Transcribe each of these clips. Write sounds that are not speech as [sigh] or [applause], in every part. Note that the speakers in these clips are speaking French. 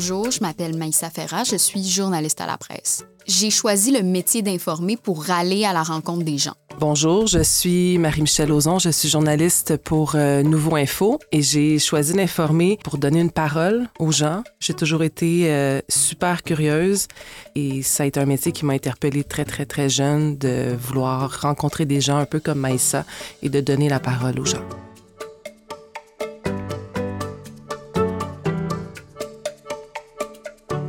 Bonjour, je m'appelle Maïssa Ferra, je suis journaliste à la presse. J'ai choisi le métier d'informer pour aller à la rencontre des gens. Bonjour, je suis Marie-Michel Ozon, je suis journaliste pour euh, Nouveau Info et j'ai choisi d'informer pour donner une parole aux gens. J'ai toujours été euh, super curieuse et ça a été un métier qui m'a interpellée très, très, très jeune de vouloir rencontrer des gens un peu comme Maïssa et de donner la parole aux gens.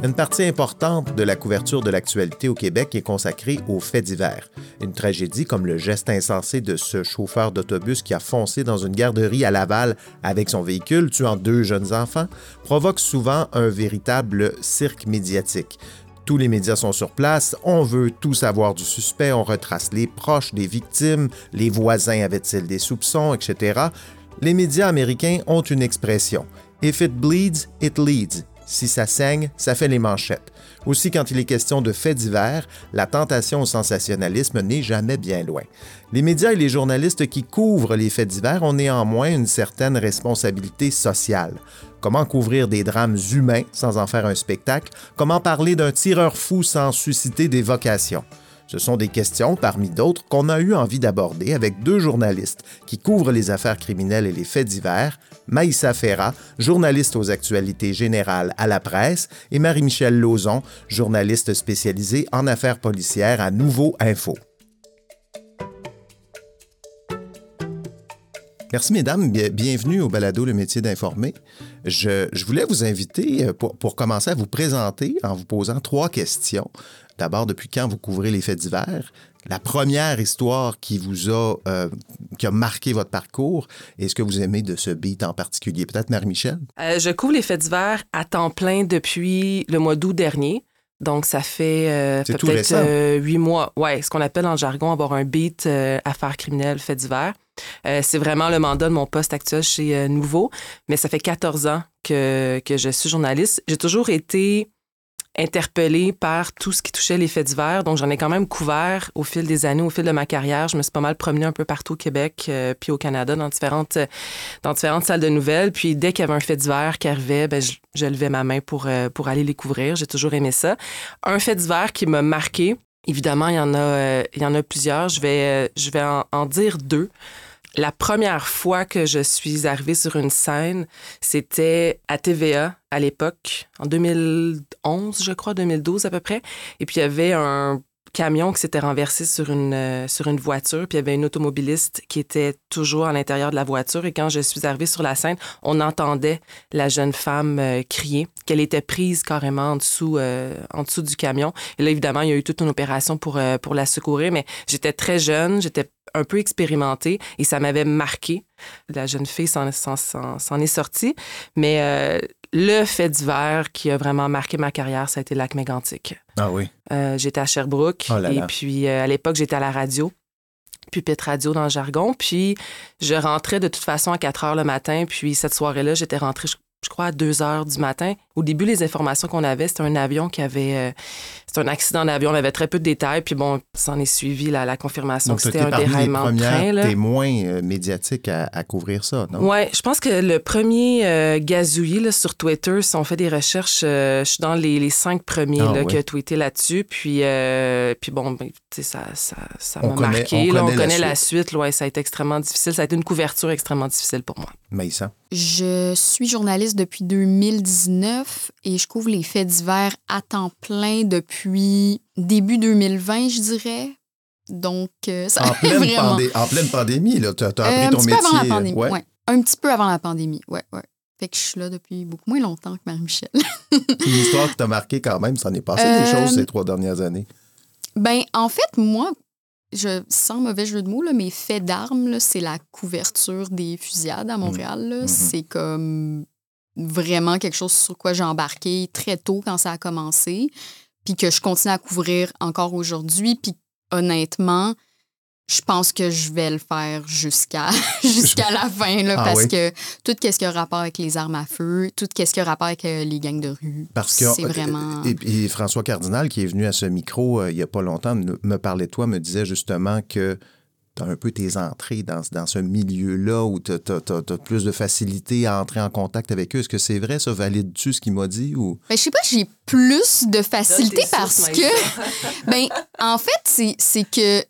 Une partie importante de la couverture de l'actualité au Québec est consacrée aux faits divers. Une tragédie comme le geste insensé de ce chauffeur d'autobus qui a foncé dans une garderie à Laval avec son véhicule, tuant deux jeunes enfants, provoque souvent un véritable cirque médiatique. Tous les médias sont sur place, on veut tout savoir du suspect, on retrace les proches des victimes, les voisins avaient-ils des soupçons, etc. Les médias américains ont une expression. If it bleeds, it leads. Si ça saigne, ça fait les manchettes. Aussi, quand il est question de faits divers, la tentation au sensationnalisme n'est jamais bien loin. Les médias et les journalistes qui couvrent les faits divers ont néanmoins une certaine responsabilité sociale. Comment couvrir des drames humains sans en faire un spectacle? Comment parler d'un tireur fou sans susciter des vocations? Ce sont des questions, parmi d'autres, qu'on a eu envie d'aborder avec deux journalistes qui couvrent les affaires criminelles et les faits divers, Maïssa Ferra, journaliste aux actualités générales à la presse, et Marie-Michel Lauzon, journaliste spécialisée en affaires policières à Nouveau Info. Merci, mesdames. Bienvenue au balado Le métier d'informer. Je, voulais vous inviter euh, pour, pour, commencer à vous présenter en vous posant trois questions. D'abord, depuis quand vous couvrez les faits divers? La première histoire qui vous a, euh, qui a marqué votre parcours et ce que vous aimez de ce beat en particulier? Peut-être Marie-Michel? Euh, je couvre les faits divers à temps plein depuis le mois d'août dernier. Donc, ça fait peut-être huit mois. Ouais, ce qu'on appelle en jargon avoir un beat affaires criminelles, faits divers. Euh, c'est vraiment le mandat de mon poste actuel chez euh, Nouveau, mais ça fait 14 ans que, que je suis journaliste. J'ai toujours été interpellée par tout ce qui touchait les faits divers. Donc, j'en ai quand même couvert au fil des années, au fil de ma carrière. Je me suis pas mal promenée un peu partout au Québec, euh, puis au Canada, dans différentes, dans différentes salles de nouvelles. Puis, dès qu'il y avait un fait divers qui arrivait, ben, je, levais ma main pour, pour aller les couvrir. J'ai toujours aimé ça. Un fait divers qui m'a marqué, évidemment, il y en a, il y en a plusieurs. Je vais, je vais en dire deux. La première fois que je suis arrivée sur une scène, c'était à TVA à l'époque, en 2011, je crois, 2012 à peu près. Et puis il y avait un camion qui s'était renversé sur une, euh, sur une voiture, puis il y avait une automobiliste qui était toujours à l'intérieur de la voiture. Et quand je suis arrivée sur la scène, on entendait la jeune femme euh, crier qu'elle était prise carrément en dessous, euh, en dessous du camion. Et là, évidemment, il y a eu toute une opération pour, pour la secourir, mais j'étais très jeune, j'étais un peu expérimenté et ça m'avait marqué. La jeune fille s'en est sortie. Mais euh, le fait divers qui a vraiment marqué ma carrière, ça a été Lac Mégantic. Ah oui. Euh, j'étais à Sherbrooke oh et puis euh, à l'époque, j'étais à la radio pupitre radio dans le jargon. Puis je rentrais de toute façon à 4 heures le matin. Puis cette soirée-là, j'étais rentrée, je crois, à 2 heures du matin. Au début, les informations qu'on avait, c'était un avion qui avait. Euh, c'était un accident d'avion. On avait très peu de détails. Puis bon, s'en est suivi la, la confirmation que c'était un déraillement de train. Là. témoins euh, médiatiques à, couvrir ça, non? Oui, je pense que le premier euh, gazouillis sur Twitter, si on fait des recherches, je suis dans les, les cinq premiers ah là, qui a tweeté là-dessus. Puis, puis bon, ben, ça, ça, ça m'a marqué. On, là, on connaît, la suite. Là, ça a été extrêmement difficile. Ça a été une couverture extrêmement difficile pour moi. Maïssa? Je suis journaliste depuis 2019 et je couvre les faits divers à temps plein depuis début 2020, je dirais. Donc, euh, ça en, [laughs] pleine vraiment... en pleine pandémie, là, tu as, appris euh, ton métier. Un petit peu avant la pandémie, ouais. Un petit peu avant la pandémie, ouais, ouais. Fait que je suis là depuis beaucoup moins longtemps que Marie-Michel. une histoire qui t'a marqué quand même, ça en est passé des choses ces trois dernières années. Ben, en fait, moi, je, sans mauvais jeu de mots, là, mes faits d'armes, c'est la couverture des fusillades à mmh. Montréal. Mmh. C'est comme vraiment quelque chose sur quoi j'ai embarqué très tôt quand ça a commencé, puis que je continue à couvrir encore aujourd'hui. Puis honnêtement, je pense que je vais le faire jusqu'à [laughs] jusqu'à la fin, là, ah parce que tout ce qui a rapport avec les armes à feu, tout ce qui a rapport avec euh, les gangs de rue, c'est euh, vraiment... Et, François Cardinal, qui est venu à ce micro euh, il n'y a pas longtemps, me parlait de toi, me disait justement que tu as un peu tes entrées dans, dans ce milieu-là où tu as, plus de facilité à entrer en contact avec eux. Est-ce que c'est vrai, ça? Valide-tu ce qu'il m'a dit? Ou... Ben, je sais pas, j'ai plus de facilité parce que, [laughs] ben, en fait, c'est que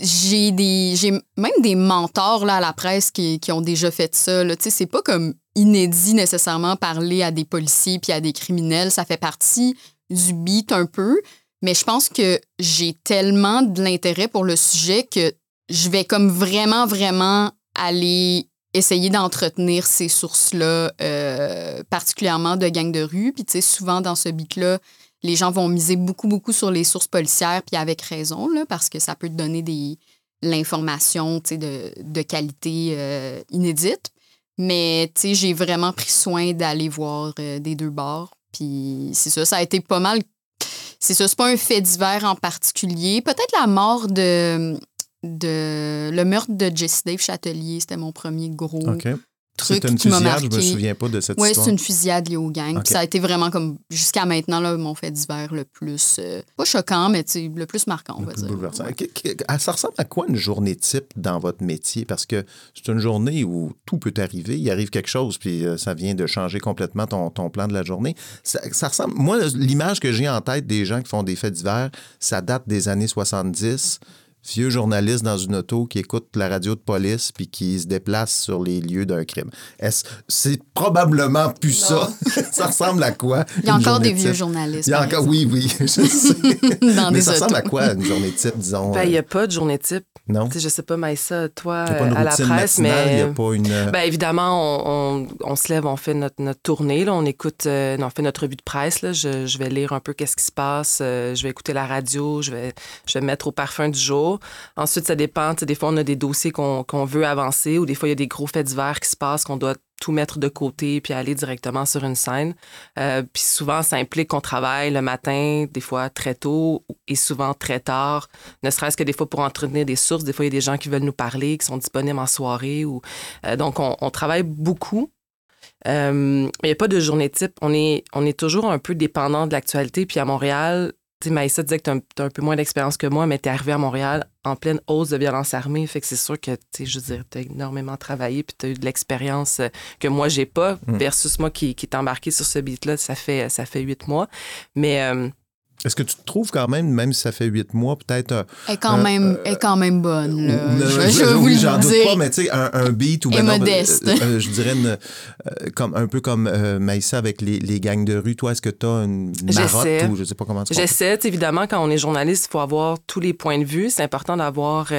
j'ai des j'ai même des mentors là, à la presse qui, ont déjà fait ça. C'est pas comme inédit nécessairement parler à des policiers puis à des criminels. Ça fait partie du beat un peu. Mais je pense que j'ai tellement de l'intérêt pour le sujet que je vais comme vraiment, vraiment aller essayer d'entretenir ces sources-là, euh, particulièrement de gangs de rue. Puis, tu sais, souvent dans ce beat-là, les gens vont miser beaucoup, beaucoup sur les sources policières, puis avec raison, là, parce que ça peut te donner des, l'information de, de qualité euh, inédite. Mais j'ai vraiment pris soin d'aller voir euh, des deux bords. Puis c'est ça, ça a été pas mal. C'est ça, c'est pas un fait divers en particulier. Peut-être la mort de, de. Le meurtre de Jesse Dave Châtelier, c'était mon premier gros truc une qui m'a marqué. Je me souviens pas de cette ouais, histoire. Oui, c'est une fusillade liée au gang. Ça a été vraiment comme jusqu'à maintenant là, mon fait divers le plus euh, pas choquant, mais le plus marquant, on va dire. Ah, ça ressemble à quoi une journée type dans votre métier? Parce que c'est une journée où tout peut arriver. Il arrive quelque chose, puis euh, ça vient de changer complètement ton, ton plan de la journée. Ça, ça ressemble. Moi, l'image que j'ai en tête des gens qui font des faits divers, ça date des années 70 vieux journaliste dans une auto qui écoute la radio de police puis qui se déplace sur les lieux d'un crime. Est-ce, c'est probablement plus ça. [laughs] ça ressemble à quoi? Il y a encore des vieux journalistes. Il y a encore, oui, oui, [laughs] je sais. [laughs] Mais ça ressemble à quoi une journée type, disons? Ben, il n'y a pas de journée type. Non? Je sais pas, Maïssa, toi, à la presse, mais. A pas une. Euh, ben, évidemment, on, on, se lève, on fait notre, notre tournée, là, on écoute, euh, on fait notre revue de presse. Là. Je, je, vais lire un peu qu'est-ce qui se passe, euh, je vais écouter la radio, je vais, je vais mettre au parfum du jour. Ensuite, ça dépend. Des fois, on a des dossiers qu'on veut avancer ou des fois, il y a des gros faits divers qui se passent qu'on doit tout mettre de côté puis aller directement sur une scène. Euh, puis souvent, ça implique qu'on travaille le matin, des fois très tôt et souvent très tard, ne serait-ce que des fois pour entretenir des sources. Des fois, il y a des gens qui veulent nous parler, qui sont disponibles en soirée. Ou, euh, donc, on, travaille beaucoup. Euh, il n'y a pas de journée type. On est, on est toujours un peu dépendant de l'actualité. Puis à Montréal, tu sais, Maïssa disait que tu as, un peu moins d'expérience que moi, mais tu es arrivé à Montréal en pleine hausse de violence armée. Fait que c'est sûr que, tu sais, je veux dire, tu as énormément travaillé puis tu as eu de l'expérience euh, que moi, j'ai pas, mm. versus moi qui, qui est embarqué sur ce beat-là, ça fait, ça fait huit mois. Mais. Euh, est-ce que tu te trouves quand même, même si ça fait huit mois, peut-être. Elle est quand, même, est quand même bonne. Là. je, je, vous oui, j'en doute pas, mais tu sais, un, un, beat ou ben modeste. Euh, euh, je dirais une, euh, comme, un peu comme Maïssa avec les, les, gangs de rue. Toi, est-ce que tu as une marotte ou je sais pas comment tu J'essaie. Évidemment, quand on est journaliste, il faut avoir tous les points de vue. C'est important d'avoir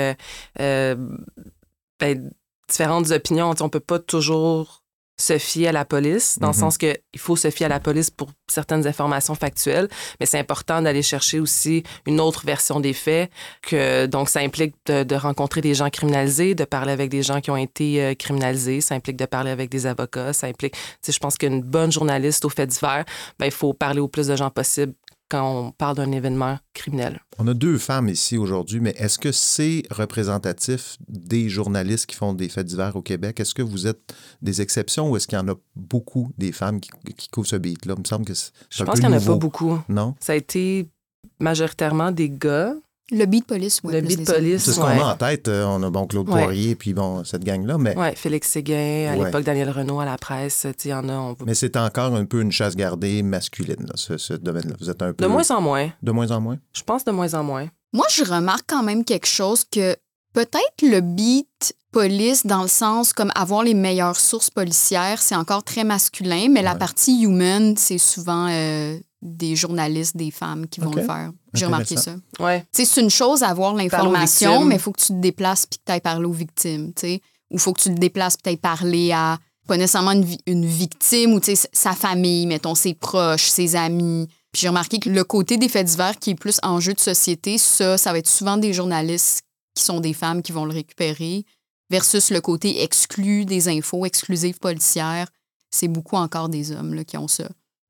ben, différentes opinions. On peut pas toujours se fier à la police, dans le mm-hmm. sens qu'il faut se fier à la police pour certaines informations factuelles, mais c'est important d'aller chercher aussi une autre version des faits, que donc ça implique de, rencontrer des gens criminalisés, de parler avec des gens qui ont été euh, criminalisés, ça implique de parler avec des avocats, ça implique, je pense qu'une bonne journaliste au fait divers, ben, il faut parler au plus de gens possible quand on parle d'un événement criminel. On a deux femmes ici aujourd'hui, mais est-ce que c'est représentatif des journalistes qui font des faits divers au Québec? Est-ce que vous êtes des exceptions ou est-ce qu'il y en a beaucoup des femmes qui, couvrent ce beat-là? Il me semble que c'est Je pense qu'il n'y en a pas beaucoup. Non? Ça a été majoritairement des gars. Le beat police, oui. Le beat police, C'est ce qu'on a en tête. Euh, on a bon Claude Poirier, puis bon, cette gang-là. Mais... Oui, Félix Séguin, à l'époque Daniel Renault à la presse, il y en a. On... Mais c'est encore un peu une chasse gardée masculine, ce, ce domaine-là. Vous êtes un peu. De moins en moins. De moins en moins? Je pense de moins en moins. Moi, je remarque quand même quelque chose que peut-être le beat police dans le sens comme avoir les meilleures sources policières, c'est encore très masculin, mais la partie human, c'est souvent euh, des journalistes, des femmes qui vont le faire. J'ai remarqué ça. Ouais. C'est une chose d'avoir l'information, mais il faut que tu te déplaces puis que tu ailles parler aux victimes. Ou il faut que tu te déplaces et tu ailles parler à pas nécessairement une, une victime ou sa famille, mettons, ses proches, ses amis. Puis j'ai remarqué que le côté des faits divers qui est plus enjeu de société, ça, ça va être souvent des journalistes qui sont des femmes qui vont le récupérer versus le côté exclu des infos exclusives policières. C'est beaucoup encore des hommes là, qui ont ça.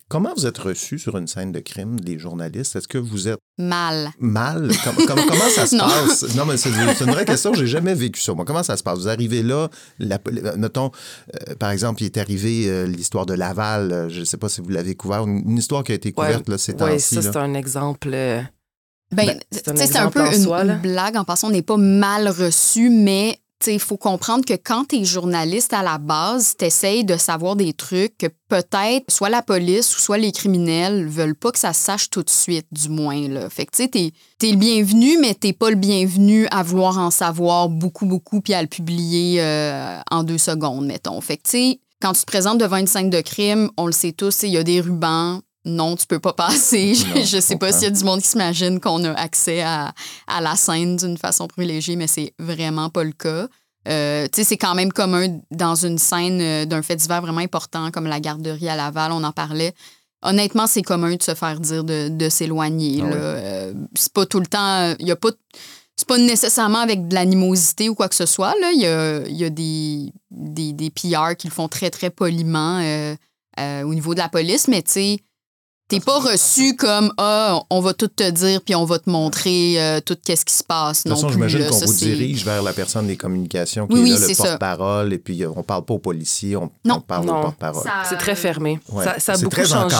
Comment vous êtes reçu sur une scène de crime, les journalistes? Est-ce que vous êtes... Mal. Mal? comment ça [laughs] se passe? Non, mais c'est une vraie question. J'ai jamais vécu ça. Moi, comment ça se passe? Vous arrivez là, la, mettons, euh, par exemple, il est arrivé euh, l'histoire de Laval. Euh, je ne sais pas si vous l'avez couvert. Une, histoire qui a été couverte là, ces temps-ci. Oui, ça, c'est un exemple Ben, c'est un, peu une, blague en passant. On n'est pas mal reçu, mais il faut comprendre que quand tu es journaliste à la base, tu essayes de savoir des trucs que peut-être soit la police ou soit les criminels veulent pas que ça se sache tout de suite, du moins. Là. Fait que tu sais, t'es, es le bienvenu, mais t'es pas le bienvenu à vouloir en savoir beaucoup, beaucoup puis à le publier euh, en deux secondes, mettons. Fait que tu sais, quand tu te présentes devant une scène de crime, on le sait tous, il y a des rubans, non, tu peux pas passer. [laughs] je ne sais pas s'il y a du monde qui s'imagine qu'on a accès à, la scène d'une façon privilégiée, mais c'est vraiment pas le cas. Euh, c'est quand même commun dans une scène euh, d'un fait divers vraiment important comme la garderie à Laval, on en parlait. Honnêtement, c'est commun de se faire dire de, s'éloigner. Ah euh, c'est pas tout le temps. Il y a pas. C'est pas nécessairement avec de l'animosité ou quoi que ce soit. Il, y a, des, des, des PR qui le font très, très poliment au niveau de la police, mais tu sais, T'es pas reçu comme ah on va tout te dire puis on va te montrer euh, tout qu'est-ce qui se passe. De toute façon, j'imagine qu'on vous dirige vers la personne des communications qui est là, le porte-parole et puis on parle pas aux policiers, on, parle au porte-parole. C'est très fermé. Ça, a beaucoup très changé.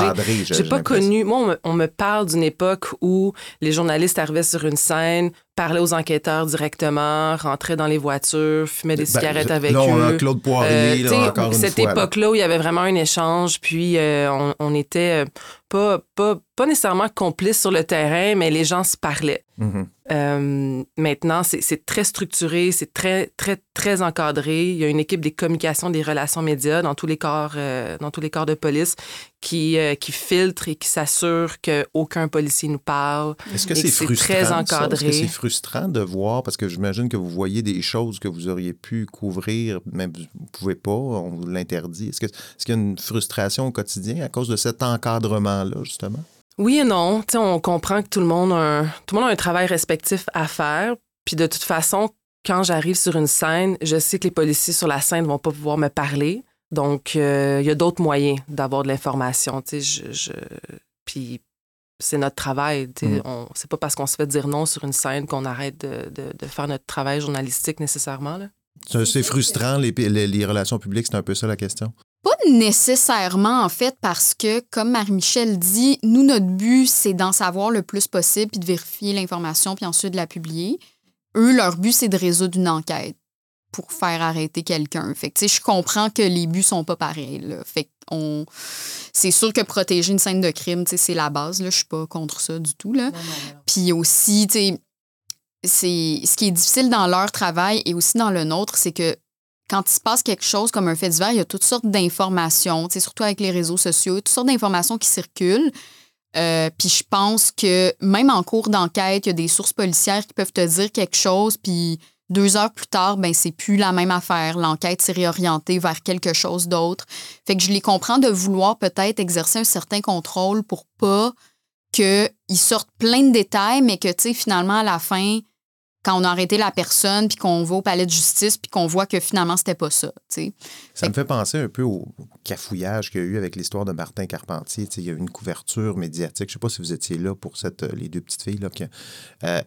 J'ai pas connu. Moi, on me parle d'une époque où les journalistes arrivaient sur une scène, parlait aux enquêteurs directement, rentrait dans les voitures, fumait des ben, cigarettes avec là, on A Claude Poirier, euh, là, encore une cette époque-là il y avait vraiment un échange, puis euh, on, on, était euh, pas, pas, pas nécessairement complices sur le terrain, mais les gens se parlaient. Mm-hmm. Euh, maintenant, c'est très structuré, c'est très, très, très encadré. Il y a une équipe des communications, des relations médias dans tous les corps, euh, dans tous les corps de police qui, euh, qui filtre et qui s'assure qu'aucun policier nous parle. Est-ce que c'est frustrant? Très encadré. Est-ce que c'est frustrant de voir, parce que j'imagine que vous voyez des choses que vous auriez pu couvrir, mais vous ne pouvez pas, on vous l'interdit. Est-ce qu'il y a une frustration au quotidien à cause de cet encadrement-là, justement? Oui et non. on comprend que tout le monde a un, tout le monde a un travail respectif à faire. Puis de toute façon, quand j'arrive sur une scène, je sais que les policiers sur la scène ne vont pas pouvoir me parler. Donc, euh, il y a d'autres moyens d'avoir de l'information. Je, Puis c'est notre travail. Mm. On... C'est pas parce qu'on se fait dire non sur une scène qu'on arrête de, de, faire notre travail journalistique nécessairement. C'est frustrant, les, les, les, relations publiques, c'est un peu ça la question. Pas nécessairement, en fait, parce que, comme Marie-Michel dit, nous, notre but, c'est d'en savoir le plus possible, puis de vérifier l'information, puis ensuite de la publier. Eux, leur but, c'est de résoudre une enquête pour faire arrêter quelqu'un. Fait que, je comprends que les buts sont pas pareils. Fait on... C'est sûr que protéger une scène de crime, c'est la base. Là. Je suis pas contre ça du tout. Là. Puis aussi, c'est ce qui est difficile dans leur travail et aussi dans le nôtre, c'est que quand il se passe quelque chose comme un fait divers, il y a toutes sortes d'informations, surtout avec les réseaux sociaux, toutes sortes d'informations qui circulent. Euh, puis je pense que même en cours d'enquête, il y a des sources policières qui peuvent te dire quelque chose, puis deux heures plus tard, ben c'est plus la même affaire. L'enquête s'est réorientée vers quelque chose d'autre. Fait que je les comprends de vouloir peut-être exercer un certain contrôle pour pas qu'ils sortent plein de détails, mais que, tu sais, finalement, à la fin, quand on a arrêté la personne, puis qu'on va au palais de justice, puis qu'on voit que finalement, c'était pas ça. Ça me fait penser un peu au cafouillage qu'il y a eu avec l'histoire de Martin Carpentier. il y a eu une couverture médiatique. Je sais pas si vous étiez là pour cette, les deux petites filles. Là, euh,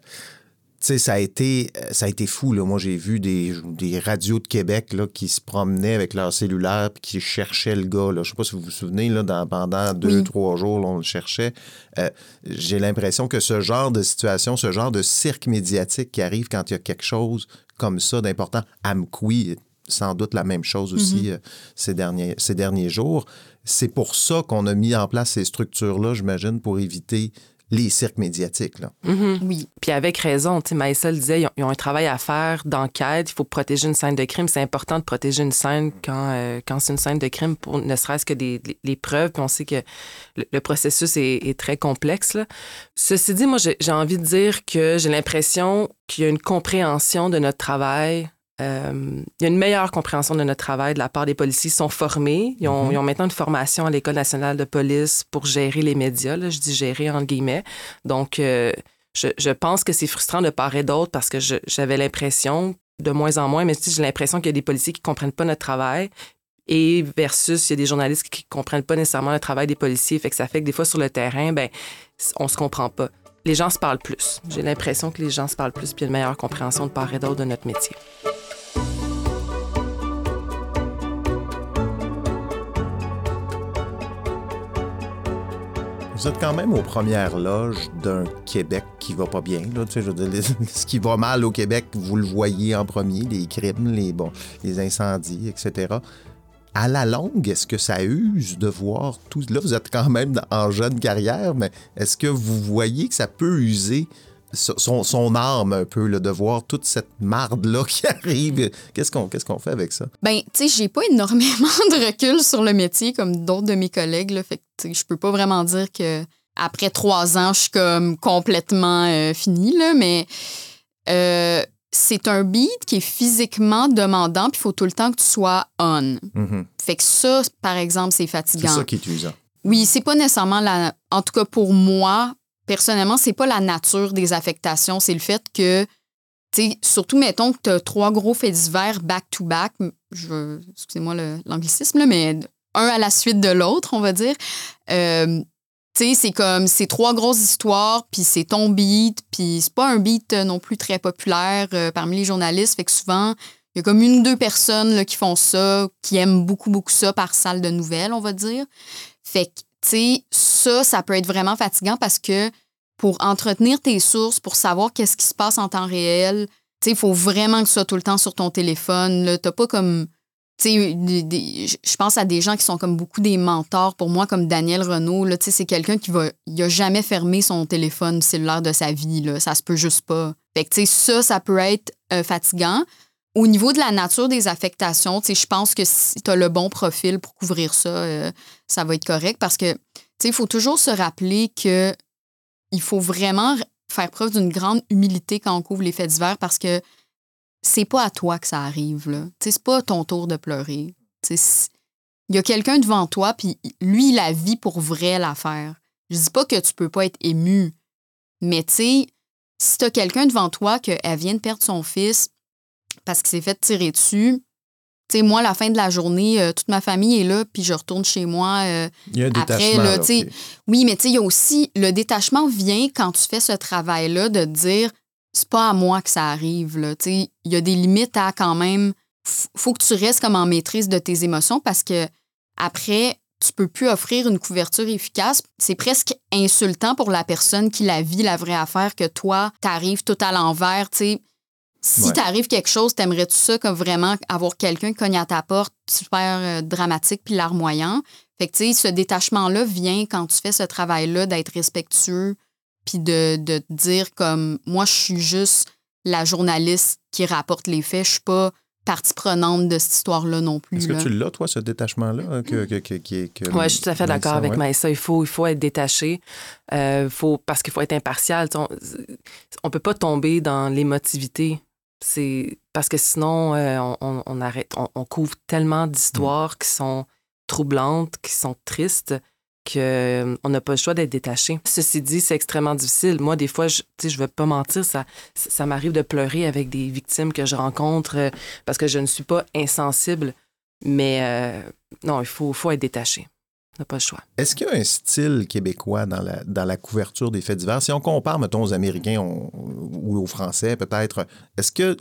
sais, ça a été euh, ça a été fou. Là. Moi, j'ai vu des, des, radios de Québec là, qui se promenaient avec leur cellulaire et qui cherchaient le gars. Là. Je sais pas si vous vous souvenez, là, dans, pendant deux, trois jours, on le cherchait. Euh, j'ai l'impression que ce genre de situation, ce genre de cirque médiatique qui arrive quand il y a quelque chose comme ça d'important, Amqui, sans doute la même chose aussi mm-hmm. euh, ces, derniers, ces derniers jours. C'est pour ça qu'on a mis en place ces structures-là, j'imagine, pour éviter les cirques médiatiques. Là. Mm-hmm. Oui. Puis avec raison, tu sais, Maïssa le disait, ils ont, un travail à faire d'enquête. Il faut protéger une scène de crime. C'est important de protéger une scène quand, euh, quand c'est une scène de crime, pour ne serait-ce que des, les, preuves. Puis on sait que le, processus est, très complexe. Là. Ceci dit, moi, j'ai envie de dire que j'ai l'impression qu'il y a une compréhension de notre travail euh, il y a une meilleure compréhension de notre travail de la part des policiers. Ils sont formés. Ils ont, mhm. maintenant une formation à l'École nationale de police pour gérer les médias. Là, je dis gérer entre guillemets. Donc, euh, je, pense que c'est frustrant de part et d'autre parce que j'avais l'impression, de moins en moins, mais j'ai l'impression qu'il y a des policiers qui ne comprennent pas notre travail. Et versus, il y a des journalistes qui ne comprennent pas nécessairement le travail des policiers. Fait que ça fait que des fois, sur le terrain, ben, on se comprend pas. Les gens se parlent plus. J'ai l'impression que les gens se parlent plus, puis il y a une meilleure compréhension de part et d'autre de notre métier. Vous êtes quand même aux premières loges d'un Québec qui va pas bien. Là, je [laughs] ce qui va mal au Québec, vous le voyez en premier, les crimes, les, bon, les incendies, etc. À la longue, est-ce que ça use de voir tout... Là, vous êtes quand même en jeune carrière, mais est-ce que vous voyez que ça peut user son, son arme un peu, de voir toute cette marde-là [laughs] qui arrive. Qu'est-ce qu'on qu'est-ce qu'on fait avec ça? Ben, tu sais, j'ai pas énormément [laughs] de recul sur le métier comme d'autres de mes collègues. Là, fait que je peux pas vraiment dire que après trois ans, je suis comme complètement euh, finie, là, mais euh, c'est un beat qui est physiquement demandant, puis il faut tout le temps que tu sois on. Mm-hmm. Fait que ça, par exemple, c'est fatigant. C'est ça qui est usant. Oui, c'est pas nécessairement la. En tout cas, pour moi, personnellement, c'est pas la nature des affectations, c'est le fait que, tu surtout, mettons que tu as trois gros faits divers back-to-back, excusez-moi l'anglicisme, mais un à la suite de l'autre, on va dire. Euh, tu c'est comme, c'est trois grosses histoires, puis c'est ton beat, puis c'est pas un beat non plus très populaire euh, parmi les journalistes, fait que souvent, il y a comme une ou deux personnes qui font ça, qui aiment beaucoup, beaucoup ça par salle de nouvelles, on va dire. Fait que sais, ça, ça peut être vraiment fatigant parce que pour entretenir tes sources, pour savoir qu'est-ce qui se passe en temps réel, il faut vraiment que tu sois tout le temps sur ton téléphone. Tu pas comme. Je pense à des gens qui sont comme beaucoup des mentors. Pour moi, comme Daniel Renault, c'est quelqu'un qui va. Il a jamais fermé son téléphone cellulaire de sa vie. Là. Ça se peut juste pas. Fait que, ça, ça peut être euh, fatigant. Au niveau de la nature des affectations, je pense que si tu as le bon profil pour couvrir ça, euh, ça va être correct parce que il faut toujours se rappeler que il faut vraiment faire preuve d'une grande humilité quand on couvre les faits divers parce que c'est pas à toi que ça arrive. Là. C'est pas ton tour de pleurer. Il y a quelqu'un devant toi, puis lui, il a vie pour vrai l'affaire. Je dis pas que tu peux pas être ému, mais tu sais, si tu as quelqu'un devant toi qu'elle vient de perdre son fils, parce qu'il s'est fait tirer dessus. Sais, moi, la fin de la journée, euh, toute ma famille est là, puis je retourne chez moi. Euh, il y a un après, là, Oui, mais tu sais, il y a aussi le détachement vient quand tu fais ce travail-là de dire c'est pas à moi que ça arrive. Là, il y a des limites à quand même. faut que tu restes comme en maîtrise de tes émotions parce que après, tu peux plus offrir une couverture efficace. C'est presque insultant pour la personne qui la vit la vraie affaire que toi, tu arrives tout à l'envers. tu sais si t'arrive quelque chose, t'aimerais-tu ça comme vraiment avoir quelqu'un qui cogne à ta porte super euh, dramatique puis larmoyant? Fait que, tu sais, ce détachement-là vient quand tu fais ce travail-là d'être respectueux puis de, de dire comme moi, je suis juste la journaliste qui rapporte les faits. Je suis pas partie prenante de cette histoire-là non plus. Est-ce que tu l'as, toi, ce détachement-là? Que, que, oui, je suis tout à fait d'accord avec Maïssa. Il faut, il faut être détaché. Euh, faut, parce qu'il faut être impartial. On ne peut pas tomber dans l'émotivité c'est parce que sinon, euh, on, arrête, on, couvre tellement d'histoires qui sont troublantes, qui sont tristes, qu'on euh, n'a pas le choix d'être détaché. Ceci dit, c'est extrêmement difficile. Moi, des fois, je ne vais pas mentir, ça, ça m'arrive de pleurer avec des victimes que je rencontre euh, parce que je ne suis pas insensible. Mais non, il faut être détaché pas le choix. Est-ce qu'il y a un style québécois dans la, dans la couverture des faits divers? Si on compare, mettons, aux Américains ou aux Français, peut-être, est-ce que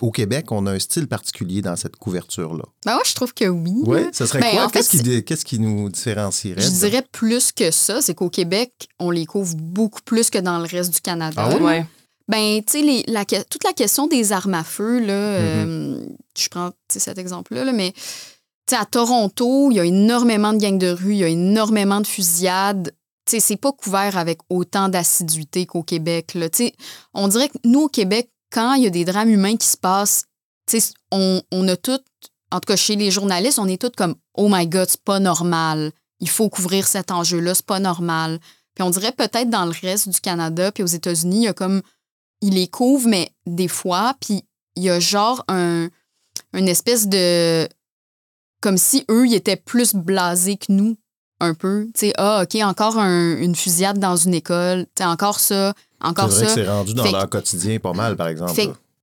au Québec, on a un style particulier dans cette couverture-là? Ben moi, je trouve que oui. Oui, ce serait ben, quoi? Qu'est-ce qui, nous différencierait? Je dirais plus que ça. C'est qu'au Québec, on les couvre beaucoup plus que dans le reste du Canada. Ah oui? Ben, tu sais, toute la question des armes à feu, là, mm-hmm. euh, je prends cet exemple-là, là, mais à Toronto, il y a énormément de gangs de rue, il y a énormément de fusillades. Tu sais, c'est pas couvert avec autant d'assiduité qu'au Québec. Là. on dirait que nous, au Québec, quand il y a des drames humains qui se passent, on, on a tout, en tout cas chez les journalistes, on est tous comme Oh my God, c'est pas normal. Il faut couvrir cet enjeu-là, c'est pas normal. Puis on dirait peut-être dans le reste du Canada, puis aux États-Unis, il y a comme. Ils les couvrent, mais des fois, puis il y a genre un, une espèce de comme si eux, ils étaient plus blasés que nous, un peu. Tu sais, ah, OK, encore une fusillade dans une école. Tu encore ça, encore ça. C'est vrai que c'est rendu dans leur quotidien pas mal, par exemple.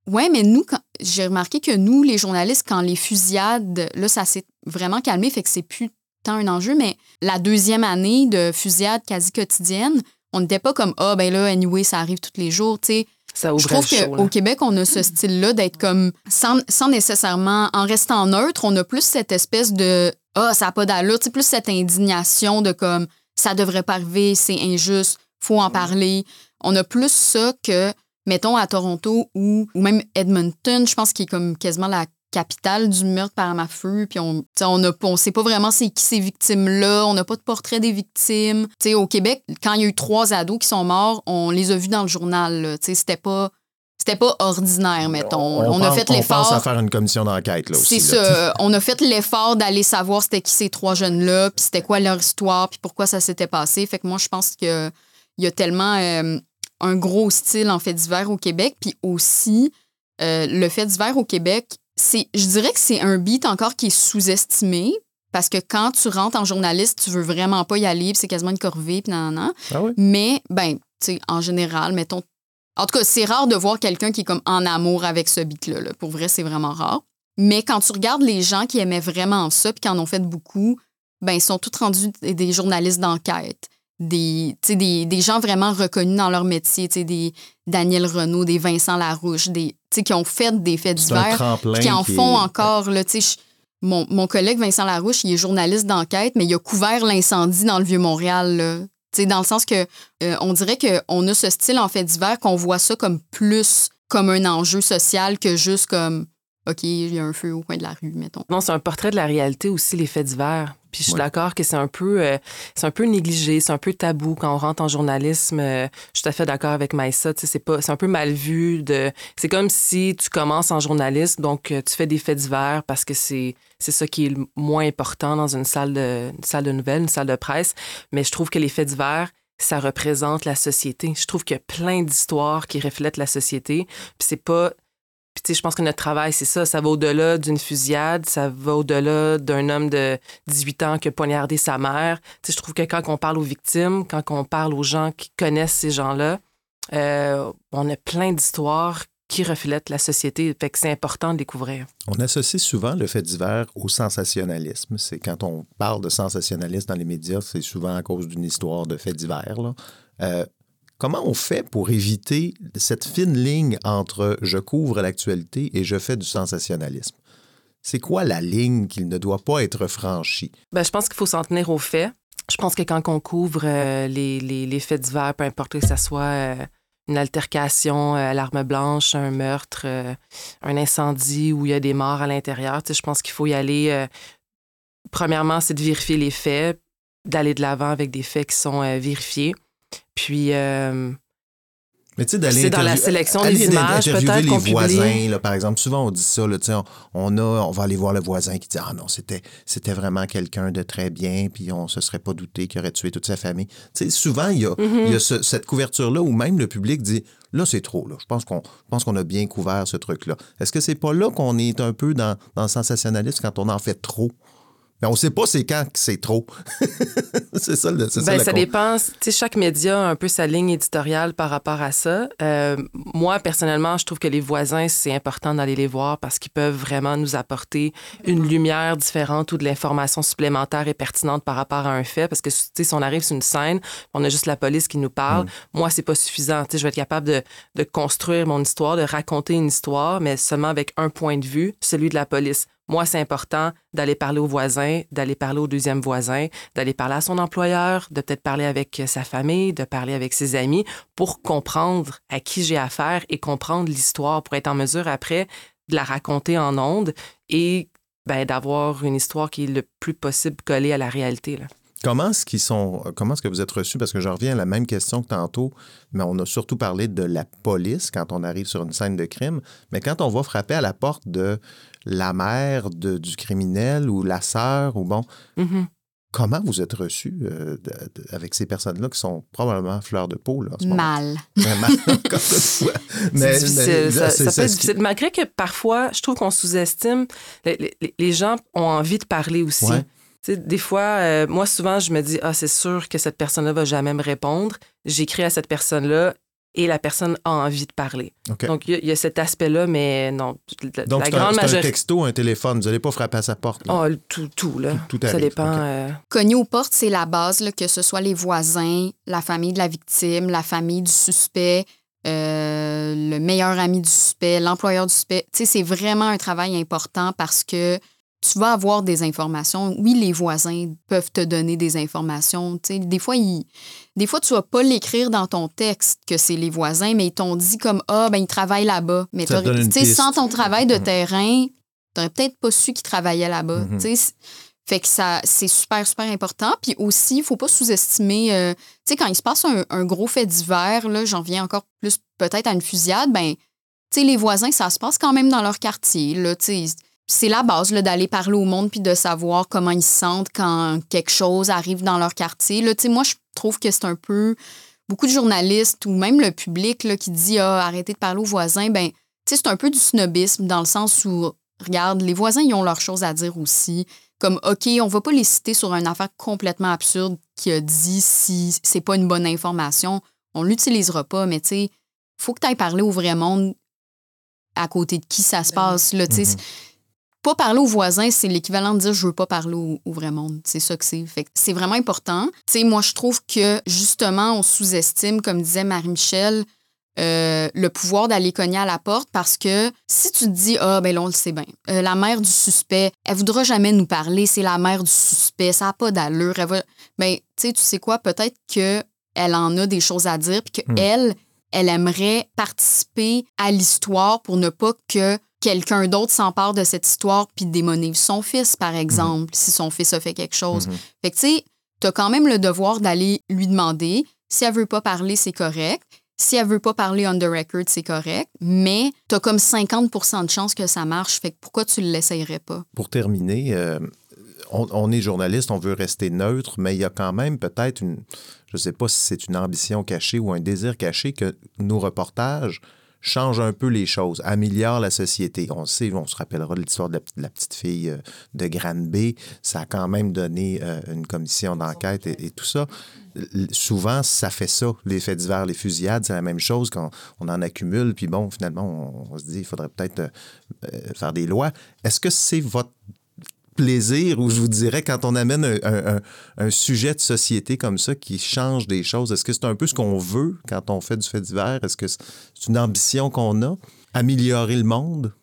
Oui, mais nous, j'ai remarqué que nous, les journalistes, quand les fusillades, là, ça s'est vraiment calmé, fait que c'est plus tant un enjeu, mais la deuxième année de fusillade quasi quotidienne, on n'était pas comme, ah, ben là, anyway, ça arrive tous les jours, tu sais. Je trouve qu'au Québec, on a ce style-là d'être comme, sans, nécessairement, en restant neutre, on a plus cette espèce de, ah, ça n'a pas d'allure, plus cette indignation de comme, ça devrait pas arriver, c'est injuste, faut en parler. On a plus ça que, mettons, à Toronto ou, ou même Edmonton, je pense qu'il est comme quasiment la capitale du meurtre par ma feu. Puis on on, a, on sait pas vraiment c'est qui ces victimes-là. On n'a pas de portrait des victimes. sais au Québec, quand il y a eu trois ados qui sont morts, on les a vus dans le journal. C'était pas. C'était pas ordinaire, mettons. On, a fait l'effort. On pense à faire une commission d'enquête, là aussi. C'est ça. [laughs] on a fait l'effort d'aller savoir c'était qui ces trois jeunes-là, puis c'était quoi leur histoire, puis pourquoi ça s'était passé. Fait que moi, je pense qu'il y a tellement euh, un gros style en fait divers au Québec, puis aussi euh, le fait divers au Québec, je dirais que c'est un beat encore qui est sous-estimé. Parce que quand tu rentres en journaliste, tu veux vraiment pas y aller, c'est quasiment une corvée, puis nan, nan. Ah Mais, ben, tu sais, en général, mettons. En tout cas, c'est rare de voir quelqu'un qui est comme en amour avec ce beat-là. Pour vrai, c'est vraiment rare. Mais quand tu regardes les gens qui aimaient vraiment ça, puis qui en ont fait beaucoup, ben, ils sont tous rendus des journalistes d'enquête des, des, des, gens vraiment reconnus dans leur métier, des Daniel Renault, des Vincent Larouche, des, qui ont fait des faits divers, qui en font encore. Là, mon, mon, collègue Vincent Larouche, il est journaliste d'enquête, mais il a couvert l'incendie dans le Vieux-Montréal. Dans le sens que euh, on dirait qu'on a ce style en fait divers qu'on voit ça comme plus comme un enjeu social que juste comme OK, il y a un feu au coin de la rue, mettons. Non, c'est un portrait de la réalité aussi, les faits divers. Puis je suis d'accord que c'est un peu euh, c'est un peu négligé, c'est un peu tabou quand on rentre en journalisme. Euh, je suis tout à fait d'accord avec Maïssa, c'est pas c'est un peu mal vu de c'est comme si tu commences en journaliste donc euh, tu fais des faits divers parce que c'est c'est ça qui est le moins important dans une salle de une salle de nouvelles, une salle de presse, mais je trouve que les faits divers ça représente la société. Je trouve qu'il y a plein d'histoires qui reflètent la société. Puis c'est pas puis, tu sais, je pense que notre travail, c'est ça. Ça va au-delà d'une fusillade, ça va au-delà d'un homme de 18 ans qui a poignardé sa mère. Tu sais, je trouve que quand on parle aux victimes, quand on parle aux gens qui connaissent ces gens-là, euh, on a plein d'histoires qui reflètent la société. Fait que c'est important de découvrir. On associe souvent le fait divers au sensationnalisme. C'est quand on parle de sensationnalisme dans les médias, c'est souvent à cause d'une histoire de fait divers. Là. Euh, Comment on fait pour éviter cette fine ligne entre je couvre l'actualité et je fais du sensationnalisme? C'est quoi la ligne qu'il ne doit pas être franchie? Ben, je pense qu'il faut s'en tenir aux faits. Je pense que quand on couvre euh, les, les, faits divers, peu importe que ce soit euh, une altercation euh, à l'arme blanche, un meurtre, un incendie où il y a des morts à l'intérieur, je pense qu'il faut y aller. premièrement, c'est de vérifier les faits, d'aller de l'avant avec des faits qui sont vérifiés. Puis. Euh, mais tu sais, d'aller. C'est dans la sélection des images, peut-être. les voisins, là, par exemple. Souvent, on dit ça, là, on, on, a, on va aller voir le voisin qui dit Ah non, c'était, c'était vraiment quelqu'un de très bien, puis on se serait pas douté qu'il aurait tué toute sa famille. Tu sais, souvent, il y a, il y a mm-hmm. cette couverture-là où même le public dit Là, c'est trop. Là. Je pense qu'on pense qu'on a bien couvert ce truc-là. Est-ce que c'est pas là qu'on est un peu dans, dans le sensationnalisme quand on en fait trop? Mais on ne sait pas c'est quand c'est trop. [laughs] c'est ça, le, ben, ça, ça dépend. chaque média a un peu sa ligne éditoriale par rapport à ça. Euh, moi, personnellement, je trouve que les voisins, c'est important d'aller les voir parce qu'ils peuvent vraiment nous apporter une lumière différente ou de l'information supplémentaire et pertinente par rapport à un fait. Parce que si on arrive sur une scène, on a juste la police qui nous parle, moi, mm. moi, c'est pas suffisant. je vais être capable de, de construire mon histoire, de raconter une histoire, mais seulement avec un point de vue, celui de la police. Moi, c'est important d'aller parler aux voisins, d'aller parler au deuxième voisin, d'aller parler à son employeur, de peut-être parler avec sa famille, de parler avec ses amis pour comprendre à qui j'ai affaire et comprendre l'histoire pour être en mesure après de la raconter en ondes et ben, d'avoir une histoire qui est le plus possible collée à la réalité. Comment est-ce qu'ils que vous êtes reçus? Parce que je reviens à la même question que tantôt, mais on a surtout parlé de la police quand on arrive sur une scène de crime, mais quand on va frapper à la porte de la mère du criminel ou la sœur ou bon. Mm-hmm. Comment vous êtes reçu euh, avec ces personnes-là qui sont probablement fleurs de peau? Là, Mal. [laughs] mais, difficile. ça, peut être difficile. Malgré que parfois, je trouve qu'on sous-estime. Les, gens ont envie de parler aussi. des fois, euh, moi, souvent, je me dis, ah, c'est sûr que cette personne-là va jamais me répondre. J'écris à cette personne-là et la personne a envie de parler. Donc, il y, a cet aspect-là, mais non. La, Donc, c'est un, texto, un téléphone. Vous n'allez pas frapper à sa porte. Oh, tout, tout, là. Tout, Ça dépend. Euh, Cogner aux portes, c'est la base, là, que ce soit les voisins, la famille de la victime, la famille du suspect, euh, le meilleur ami du suspect, l'employeur du suspect. Tu sais, c'est vraiment un travail important parce que tu vas avoir des informations. Oui, les voisins peuvent te donner des informations. des fois, des fois, tu vas pas l'écrire dans ton texte que c'est les voisins, mais ils t'ont dit comme Ah, ben, ils travaillent là-bas. Mais sans ton travail de mm-hmm. terrain, tu n'aurais peut-être pas su qu'ils travaillaient là-bas. Mm-hmm. Fait que ça, c'est super, super important. Puis aussi, il faut pas sous-estimer, euh, tu sais, quand il se passe un, gros fait divers, là, j'en viens encore plus peut-être à une fusillade, ben, tu sais, les voisins, ça se passe quand même dans leur quartier, là, tu sais c'est la base d'aller parler au monde puis de savoir comment ils se sentent quand quelque chose arrive dans leur quartier. Là, moi, je trouve que c'est un peu beaucoup de journalistes ou même le public là, qui dit ah, arrêtez de parler aux voisins. Ben, c'est un peu du snobisme dans le sens où, regarde, les voisins, ils ont leurs choses à dire aussi. Comme, OK, on va pas les citer sur une affaire complètement absurde qui a dit si c'est pas une bonne information, on l'utilisera pas, mais tu sais, faut que tu ailles parler au vrai monde à côté de qui ça se ben passe. Là, mm pas parler aux voisins, c'est l'équivalent de dire je veux pas parler au, vrai monde. C'est ça que c'est. c'est vraiment important. Tu sais, moi, je trouve que justement, on sous-estime, comme disait Marie-Michel, euh, le pouvoir d'aller cogner à la porte parce que si tu te dis ah ben là on le sait bien euh, la mère du suspect elle voudra jamais nous parler c'est la mère du suspect ça n'a pas d'allure elle va ben tu sais tu sais quoi peut-être que elle en a des choses à dire puis que hmm. elle elle aimerait participer à l'histoire pour ne pas que quelqu'un d'autre s'empare de cette histoire puis démonise son fils, par exemple, si son fils a fait quelque chose. Mhm. Fait que, tu sais, tu as quand même le devoir d'aller lui demander. Si elle veut pas parler, c'est correct. Si elle veut pas parler on the record, c'est correct. Mais tu as comme 50% de chances que ça marche. Fait que pourquoi tu le l'essayerais pas? Pour terminer, euh, on, on, est journaliste, on veut rester neutre, mais il y a quand même peut-être une, je sais pas si c'est une ambition cachée ou un désir caché que nos reportages change un peu les choses, améliore la société. On sait, on se rappellera de l'histoire de, la petite fille euh, de Granby. Ça a quand même donné euh, une commission d'enquête et, tout ça. Souvent, ça fait ça, les faits divers, les fusillades, c'est la même chose quand on en accumule, puis bon, finalement, on, se dit, il faudrait peut-être euh, faire des lois. Est-ce que c'est votre plaisir ou je vous dirais quand on amène un, sujet de société comme ça qui change des choses, est-ce que c'est un peu ce qu'on veut quand on fait du fait divers? Est-ce que c'est une ambition qu'on a? Améliorer le monde?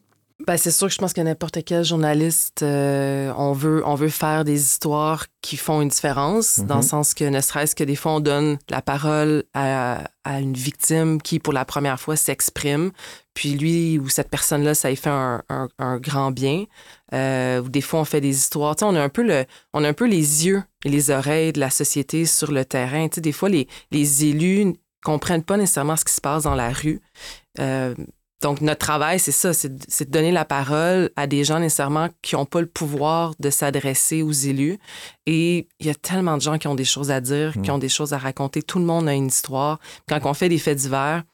Ben, c'est sûr que je pense que n'importe quel journaliste, euh, on, veut, on veut faire des histoires qui font une différence, dans le mhm. sens que ne serait-ce que des fois, on donne la parole à, à une victime qui, pour la première fois, s'exprime, puis lui ou cette personne-là, ça lui fait un, un, grand bien. Euh, des fois, on fait des histoires. on a, un peu le, on a un peu les yeux et les oreilles de la société sur le terrain. des fois, les, les élus comprennent pas nécessairement ce qui se passe dans la rue. Euh, donc, notre travail, c'est ça, c'est de donner la parole à des gens nécessairement qui n'ont pas le pouvoir de s'adresser aux élus. Et il y a tellement de gens qui ont des choses à dire, qui mm. ont des choses à raconter. Tout le monde a une histoire. Quand on fait des faits divers,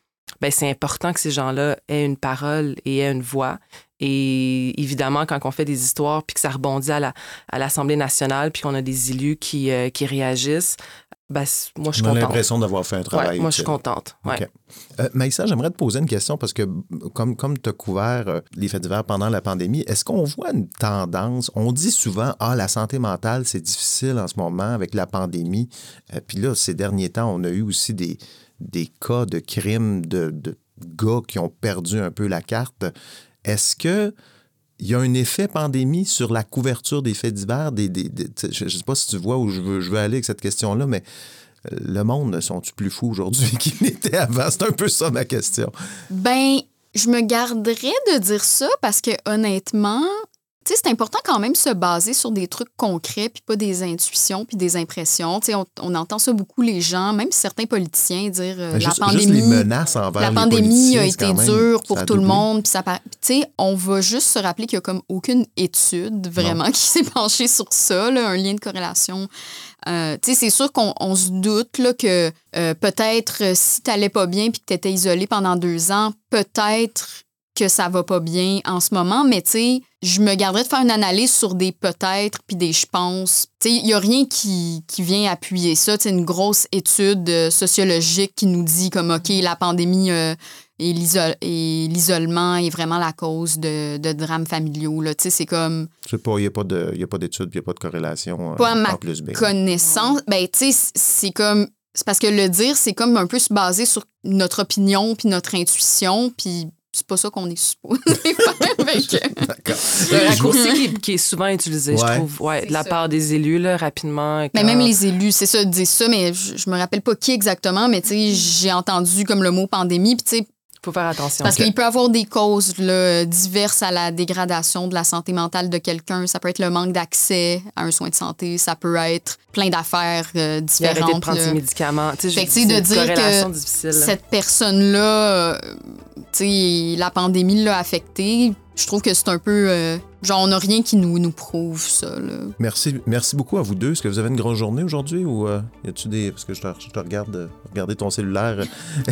ben, c'est important que ces gens-là aient une parole et aient une voix. Et évidemment, quand on fait des histoires puis que ça rebondit à l'Assemblée la, nationale puis qu'on a des élus qui, euh, qui réagissent, ben, moi, je suis contente. l'impression d'avoir fait un travail. moi, je suis contente. Ouais. Euh, Maïssa, j'aimerais te poser une question parce que, comme, comme tu as couvert euh, les faits divers pendant la pandémie, est-ce qu'on voit une tendance? On dit souvent, ah, la santé mentale, c'est difficile en ce moment avec la pandémie. Euh, puis là, ces derniers temps, on a eu aussi des, des cas de crimes de, de gars qui ont perdu un peu la carte. Est-ce que il y a un effet pandémie sur la couverture des faits divers. Je ne sais pas si tu vois où je veux, aller avec cette question-là, mais euh, le monde, sont-tu plus fous aujourd'hui [laughs] qu'ils n'étaient avant? C'est un peu ça ma question. Ben, je me garderais de dire ça parce que honnêtement, sais, c'est important quand même se baser sur des trucs concrets, puis pas des intuitions, puis des impressions. Tu sais, on, entend ça beaucoup, les gens, même certains politiciens, dire euh, la pandémie. La pandémie a été dure pour tout le monde. Puis ça, tu sais, on va juste se rappeler qu'il n'y a comme aucune étude vraiment [laughs] qui s'est penchée sur ça, là, un lien de corrélation. Euh, c'est sûr qu'on se doute là, que euh, peut-être si tu n'allais pas bien puis que tu étais isolé pendant deux ans, peut-être que ça va pas bien en ce moment, mais tu sais, je me garderais de faire une analyse sur des peut-être puis des je pense. Tu sais, il y a rien qui, qui, vient appuyer ça. C'est une grosse étude euh, sociologique qui nous dit comme, OK, la pandémie euh, et l'isolement est vraiment la cause de, de drames familiaux. Tu sais, c'est comme... Je sais pas, il n'y a pas d'étude, il n'y a pas de corrélation. Euh, pas à ma connaissance. Ben, tu sais, c'est comme... C'est parce que le dire, c'est comme un peu se baser sur notre opinion puis notre intuition, puis c'est pas ça qu'on est supposé [laughs] faire. D'accord. Le raccourci qui, est souvent utilisé, je trouve, ouais, de la part des élus, là, rapidement. Mais même les élus, c'est ça, disent ça, mais je, me rappelle pas qui exactement, mais tu sais, j'ai entendu comme le mot pandémie, puis tu sais, faut faire attention. Parce qu'il peut y avoir des causes diverses à la dégradation de la santé mentale de quelqu'un. Ça peut être le manque d'accès à un soin de santé. Ça peut être plein d'affaires euh, différentes. Arrêter de prendre ses médicaments. Tu sais, de dire que cette personne-là, euh, la pandémie l'a affectée, je trouve que c'est un peu. Euh, genre, on n'a rien qui nous, nous prouve ça. Merci, merci beaucoup à vous deux. Est-ce que vous avez une grande journée aujourd'hui ou euh, y a-tu des. Parce que je te, je te regarde euh, regarder ton cellulaire.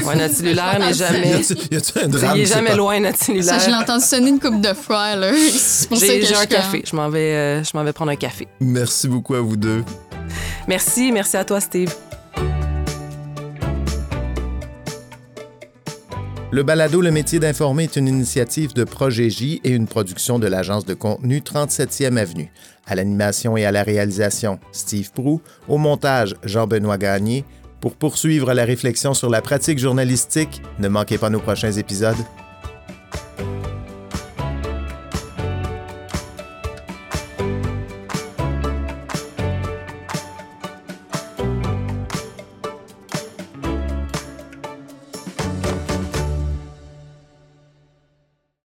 Ouais, notre cellulaire n'est [laughs] jamais. y a-tu un drame? Il est jamais loin, notre cellulaire. Ça, je l'entends sonner une coupe de fois, là. [laughs] J'ai un café. Je m'en vais, je vais prendre un café. Merci beaucoup à vous deux. Merci, merci à toi, Steve. Le balado Le métier d'informer est une initiative de Projet J et une production de l'agence de contenu 37e Avenue. À l'animation et à la réalisation, Steve Prou. Au montage, Jean-Benoît Gagné. Pour poursuivre la réflexion sur la pratique journalistique, ne manquez pas nos prochains épisodes.